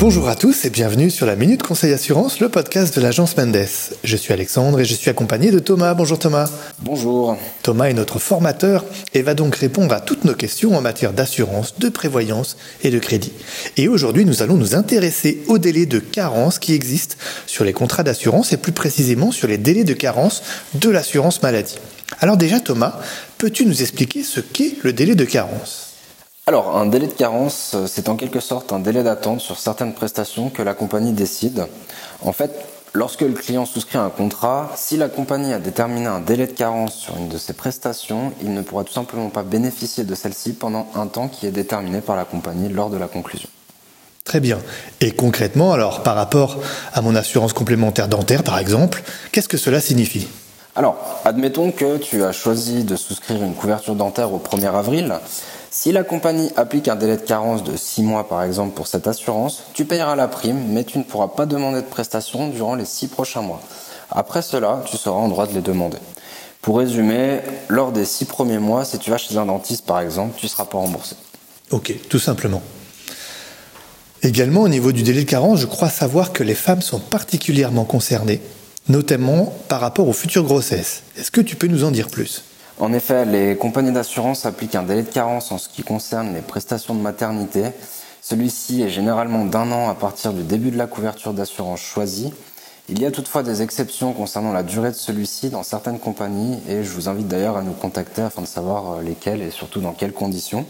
Bonjour à tous et bienvenue sur la Minute Conseil Assurance, le podcast de l'agence Mendes. Je suis Alexandre et je suis accompagné de Thomas. Bonjour Thomas. Bonjour. Thomas est notre formateur et va donc répondre à toutes nos questions en matière d'assurance, de prévoyance et de crédit. Et aujourd'hui, nous allons nous intéresser aux délais de carence qui existent sur les contrats d'assurance et plus précisément sur les délais de carence de l'assurance maladie. Alors déjà Thomas, peux-tu nous expliquer ce qu'est le délai de carence? Alors, un délai de carence, euh, c'est en quelque sorte un délai d'attente sur certaines prestations que la compagnie décide. En fait, lorsque le client souscrit un contrat, si la compagnie a déterminé un délai de carence sur une de ses prestations, il ne pourra tout simplement pas bénéficier de celle-ci pendant un temps qui est déterminé par la compagnie lors de la conclusion. Très bien. Et concrètement, alors, par rapport à mon assurance complémentaire dentaire, par exemple, qu'est-ce que cela signifie? Alors, admettons que tu as choisi de souscrire une couverture dentaire au 1er avril. Si la compagnie applique un délai de carence de 6 mois par exemple pour cette assurance, tu payeras la prime, mais tu ne pourras pas demander de prestations durant les 6 prochains mois. Après cela, tu seras en droit de les demander. Pour résumer, lors des 6 premiers mois, si tu vas chez un dentiste par exemple, tu ne seras pas remboursé. Ok, tout simplement. Également, au niveau du délai de carence, je crois savoir que les femmes sont particulièrement concernées, notamment par rapport aux futures grossesses. Est-ce que tu peux nous en dire plus? En effet, les compagnies d'assurance appliquent un délai de carence en ce qui concerne les prestations de maternité. Celui-ci est généralement d'un an à partir du début de la couverture d'assurance choisie. Il y a toutefois des exceptions concernant la durée de celui-ci dans certaines compagnies et je vous invite d'ailleurs à nous contacter afin de savoir euh, lesquelles et surtout dans quelles conditions.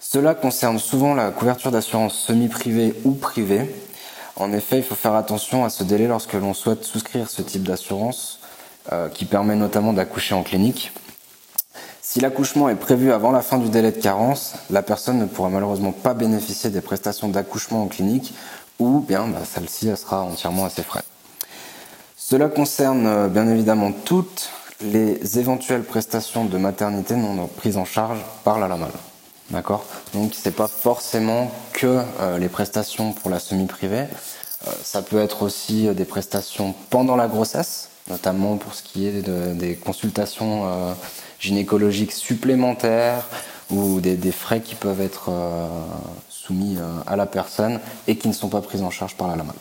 Cela concerne souvent la couverture d'assurance semi-privée ou privée. En effet, il faut faire attention à ce délai lorsque l'on souhaite souscrire ce type d'assurance euh, qui permet notamment d'accoucher en clinique. Si l'accouchement est prévu avant la fin du délai de carence, la personne ne pourra malheureusement pas bénéficier des prestations d'accouchement en clinique ou bien bah, celle-ci sera entièrement à ses frais. Cela concerne euh, bien évidemment toutes les éventuelles prestations de maternité non prises en charge par la LAMAL. D'accord? Donc c'est pas forcément que euh, les prestations pour la semi-privée, euh, ça peut être aussi des prestations pendant la grossesse, notamment pour ce qui est des consultations gynécologiques supplémentaires ou des, frais qui peuvent être euh, soumis euh, à la personne et qui ne sont pas pris en charge par la LAMAL.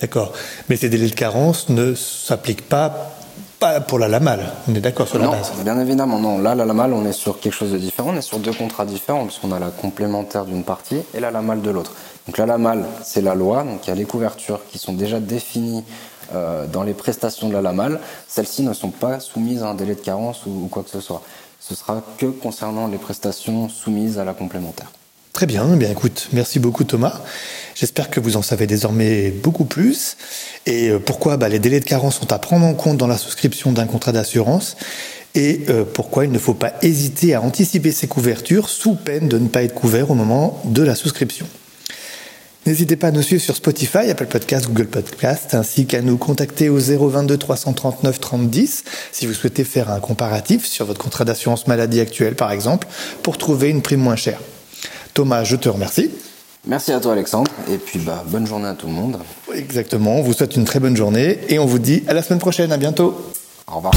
D'accord. Mais ces délais de carence ne s'appliquent pas, pas pour la LAMAL. On est d'accord sur la non, base Bien évidemment, non. Là, la LAMAL, on est sur quelque chose de différent. On est sur deux contrats différents puisqu'on a la complémentaire d'une partie et la LAMAL de l'autre. Donc la LAMAL, c'est la loi. Donc il y a les couvertures qui sont déjà définies euh, dans les prestations de la LAMAL, celles-ci ne sont pas soumises à un délai de carence ou, quoi que ce soit. Ce sera que concernant les prestations soumises à la complémentaire. Très bien, eh bien écoute, merci beaucoup Thomas. J'espère que vous en savez désormais beaucoup plus. Et euh, pourquoi bah, les délais de carence sont à prendre en compte dans la souscription d'un contrat d'assurance et euh, pourquoi il ne faut pas hésiter à anticiper ces couvertures sous peine de ne pas être couvert au moment de la souscription? N'hésitez pas à nous suivre sur Spotify, Apple Podcast, Google Podcast, ainsi qu'à nous contacter au 022 339 30 10 si vous souhaitez faire un comparatif sur votre contrat d'assurance maladie actuel, par exemple, pour trouver une prime moins chère. Thomas, je te remercie. Merci à toi Alexandre, et puis bah, bonne journée à tout le monde. Exactement, on vous souhaite une très bonne journée, et on vous dit à la semaine prochaine, à bientôt. Au revoir.